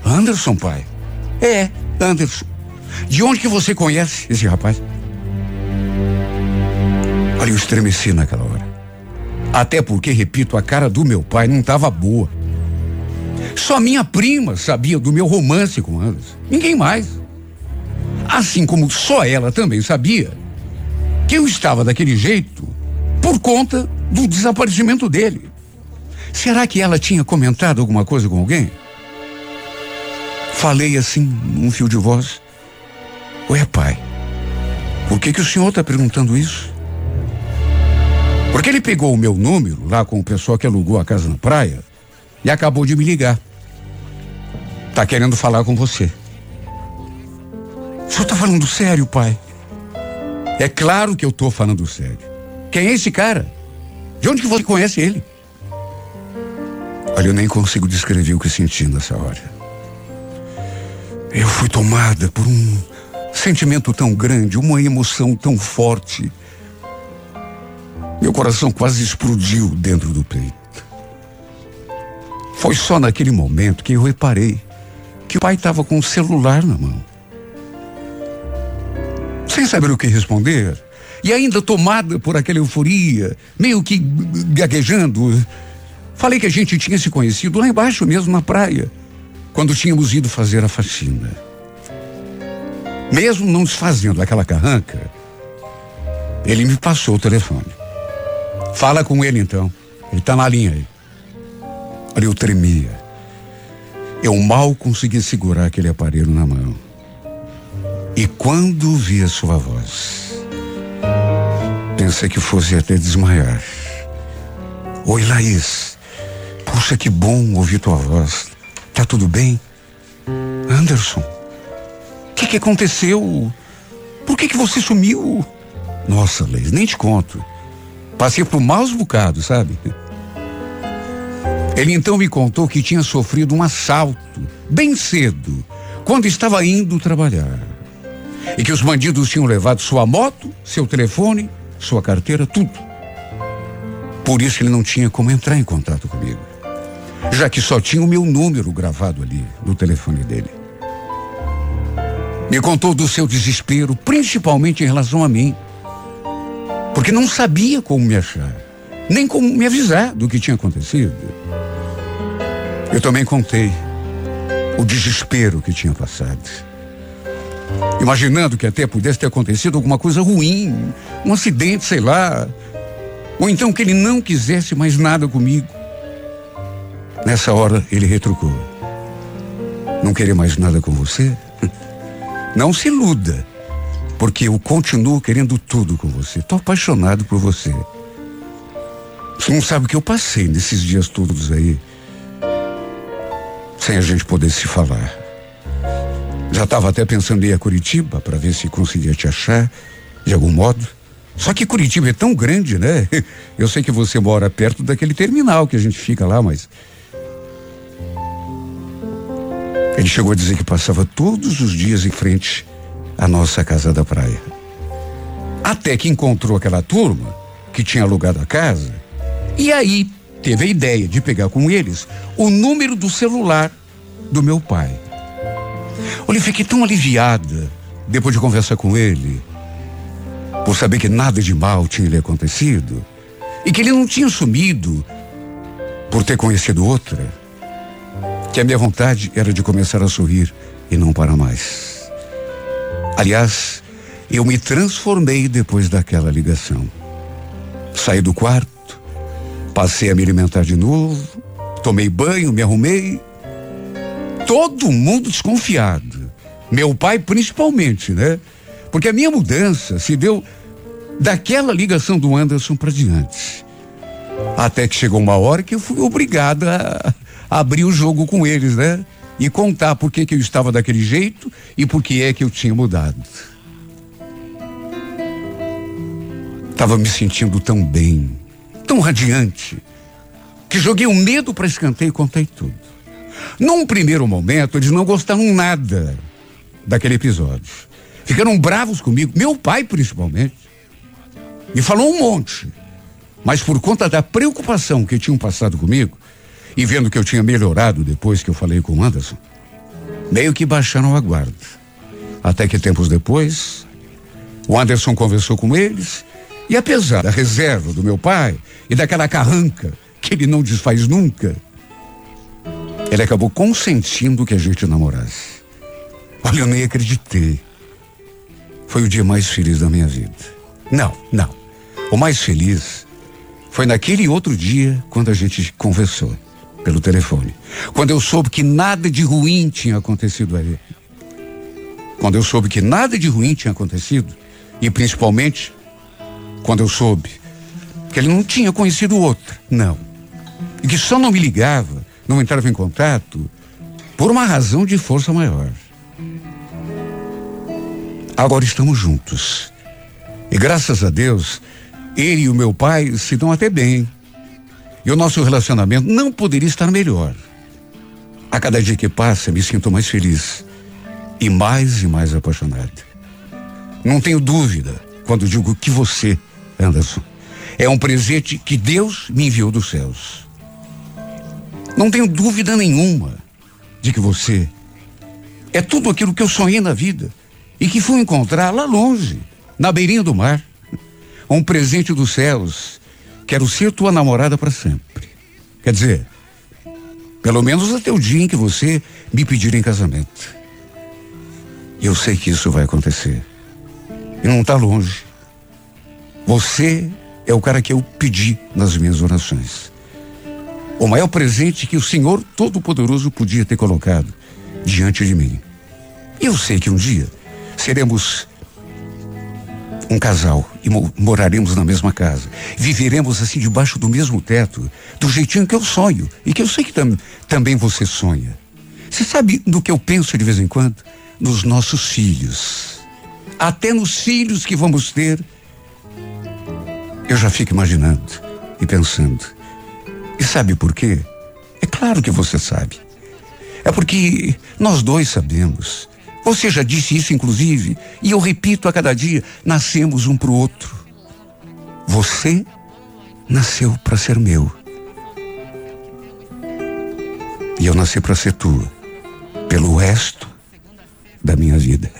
Anderson, pai? É, Anderson. De onde que você conhece esse rapaz? Olha, eu estremeci naquela hora. Até porque, repito, a cara do meu pai não estava boa. Só minha prima sabia do meu romance com Anderson. Ninguém mais. Assim como só ela também sabia que eu estava daquele jeito por conta do desaparecimento dele. Será que ela tinha comentado alguma coisa com alguém? Falei assim, num fio de voz. Ué, pai, por que, que o senhor está perguntando isso? Porque ele pegou o meu número lá com o pessoal que alugou a casa na praia e acabou de me ligar. Tá querendo falar com você. O senhor tá falando sério, pai? É claro que eu tô falando sério. Quem é esse cara? De onde que você conhece ele? Olha, eu nem consigo descrever o que senti nessa hora. Eu fui tomada por um sentimento tão grande, uma emoção tão forte. Meu coração quase explodiu dentro do peito. Foi só naquele momento que eu reparei que o pai estava com o celular na mão sem saber o que responder, e ainda tomada por aquela euforia, meio que gaguejando, falei que a gente tinha se conhecido lá embaixo mesmo na praia, quando tínhamos ido fazer a faxina. Mesmo não desfazendo aquela carranca, ele me passou o telefone. Fala com ele então. Ele está na linha aí. Olha, eu tremia. Eu mal conseguia segurar aquele aparelho na mão. E quando vi a sua voz, pensei que fosse até desmaiar. Oi, Laís. Puxa, que bom ouvir tua voz. Tá tudo bem? Anderson, o que, que aconteceu? Por que, que você sumiu? Nossa, Laís, nem te conto. Passei por maus bocados, sabe? Ele então me contou que tinha sofrido um assalto bem cedo, quando estava indo trabalhar e que os bandidos tinham levado sua moto, seu telefone, sua carteira, tudo. Por isso ele não tinha como entrar em contato comigo, já que só tinha o meu número gravado ali no telefone dele. Me contou do seu desespero, principalmente em relação a mim, porque não sabia como me achar, nem como me avisar do que tinha acontecido. Eu também contei o desespero que tinha passado. Imaginando que até pudesse ter acontecido alguma coisa ruim, um acidente, sei lá. Ou então que ele não quisesse mais nada comigo. Nessa hora ele retrucou. Não querer mais nada com você? Não se iluda, porque eu continuo querendo tudo com você. Estou apaixonado por você. Você não sabe o que eu passei nesses dias todos aí, sem a gente poder se falar. Já estava até pensando em ir a Curitiba para ver se conseguia te achar de algum modo. Só que Curitiba é tão grande, né? Eu sei que você mora perto daquele terminal que a gente fica lá, mas. Ele chegou a dizer que passava todos os dias em frente à nossa casa da praia. Até que encontrou aquela turma que tinha alugado a casa. E aí teve a ideia de pegar com eles o número do celular do meu pai. Olha, eu fiquei tão aliviada depois de conversar com ele, por saber que nada de mal tinha lhe acontecido e que ele não tinha sumido por ter conhecido outra, que a minha vontade era de começar a sorrir e não parar mais. Aliás, eu me transformei depois daquela ligação. Saí do quarto, passei a me alimentar de novo, tomei banho, me arrumei. Todo mundo desconfiado. Meu pai principalmente, né? Porque a minha mudança se deu daquela ligação do Anderson para diante. Até que chegou uma hora que eu fui obrigada a abrir o jogo com eles, né? E contar por que, que eu estava daquele jeito e por que é que eu tinha mudado. Estava me sentindo tão bem, tão radiante, que joguei o medo para escanteio e contei tudo. Num primeiro momento, eles não gostaram nada daquele episódio. Ficaram bravos comigo, meu pai principalmente. E falou um monte. Mas por conta da preocupação que tinham passado comigo, e vendo que eu tinha melhorado depois que eu falei com o Anderson, meio que baixaram a guarda. Até que tempos depois, o Anderson conversou com eles, e apesar da reserva do meu pai e daquela carranca que ele não desfaz nunca, ele acabou consentindo que a gente namorasse. Olha, eu nem acreditei. Foi o dia mais feliz da minha vida. Não, não. O mais feliz foi naquele outro dia quando a gente conversou pelo telefone. Quando eu soube que nada de ruim tinha acontecido a ele. Quando eu soube que nada de ruim tinha acontecido. E principalmente quando eu soube que ele não tinha conhecido outra. Não. E que só não me ligava, não entrava em contato por uma razão de força maior. Agora estamos juntos. E graças a Deus, ele e o meu pai se dão até bem. E o nosso relacionamento não poderia estar melhor. A cada dia que passa, me sinto mais feliz e mais e mais apaixonado. Não tenho dúvida quando digo que você, Anderson, é um presente que Deus me enviou dos céus. Não tenho dúvida nenhuma de que você é tudo aquilo que eu sonhei na vida e que fui encontrar lá longe, na beirinha do mar. Um presente dos céus. Quero ser tua namorada para sempre. Quer dizer, pelo menos até o dia em que você me pedir em casamento. Eu sei que isso vai acontecer. E não está longe. Você é o cara que eu pedi nas minhas orações. O maior presente que o Senhor Todo-Poderoso podia ter colocado diante de mim. Eu sei que um dia seremos um casal e mo moraremos na mesma casa. Viveremos assim debaixo do mesmo teto, do jeitinho que eu sonho e que eu sei que tam também você sonha. Você sabe do que eu penso de vez em quando? Nos nossos filhos. Até nos filhos que vamos ter. Eu já fico imaginando e pensando. E sabe por quê? É claro que você sabe. É porque nós dois sabemos você já disse isso, inclusive, e eu repito a cada dia: nascemos um para o outro. Você nasceu para ser meu. E eu nasci para ser tua, pelo resto da minha vida.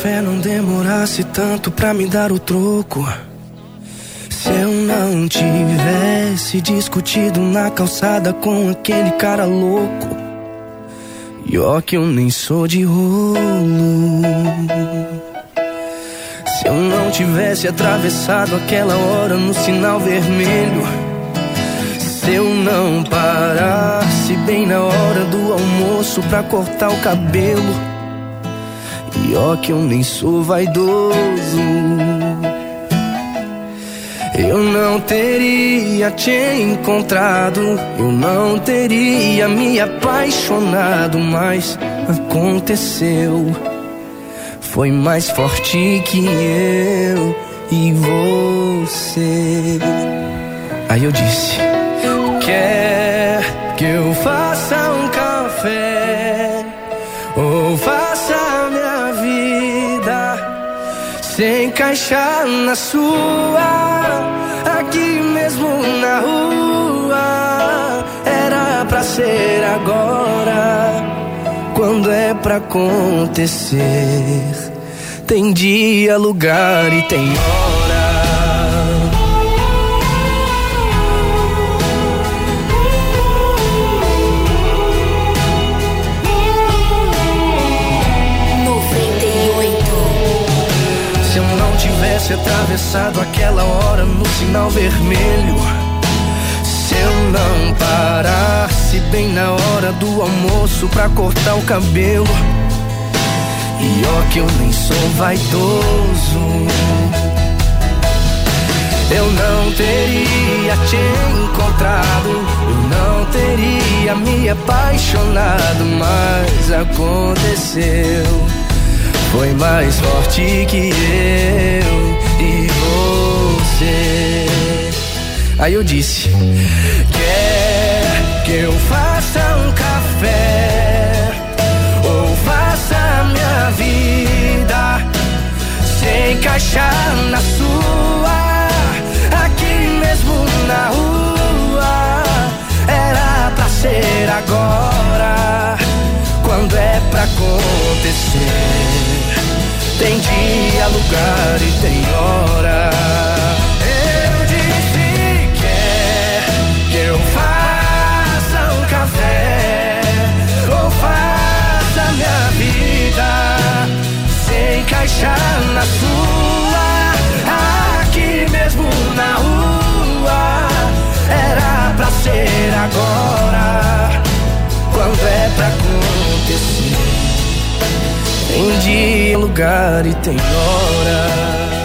Café não demorasse tanto pra me dar o troco. Se eu não tivesse discutido na calçada com aquele cara louco. E ó que eu nem sou de rolo. Se eu não tivesse atravessado aquela hora no sinal vermelho. Se eu não parasse bem na hora do almoço pra cortar o cabelo. E ó que eu nem sou vaidoso. Eu não teria te encontrado, eu não teria me apaixonado, mas aconteceu. Foi mais forte que eu e você. Aí eu disse: Quer que eu faça um café ou faça se encaixar na sua? aqui mesmo na rua. Era pra ser agora, quando é pra acontecer. Tem dia, lugar e tem hora. Atravessado aquela hora no sinal vermelho. Se eu não parasse bem na hora do almoço pra cortar o cabelo. E ó, que eu nem sou vaidoso. Eu não teria te encontrado, eu não teria me apaixonado, mas aconteceu foi mais forte que eu e você. Aí eu disse: Quer que eu faça um café ou faça minha vida se encaixar na sua? Aqui mesmo na rua era pra ser agora quando é pra acontecer. Tem dia, lugar e tem hora. Eu disse quer que eu faça um café ou faça minha vida se encaixar na sua. Aqui mesmo na rua era pra ser agora. Quando é pra acontecer. Tem dia, lugar e tem hora.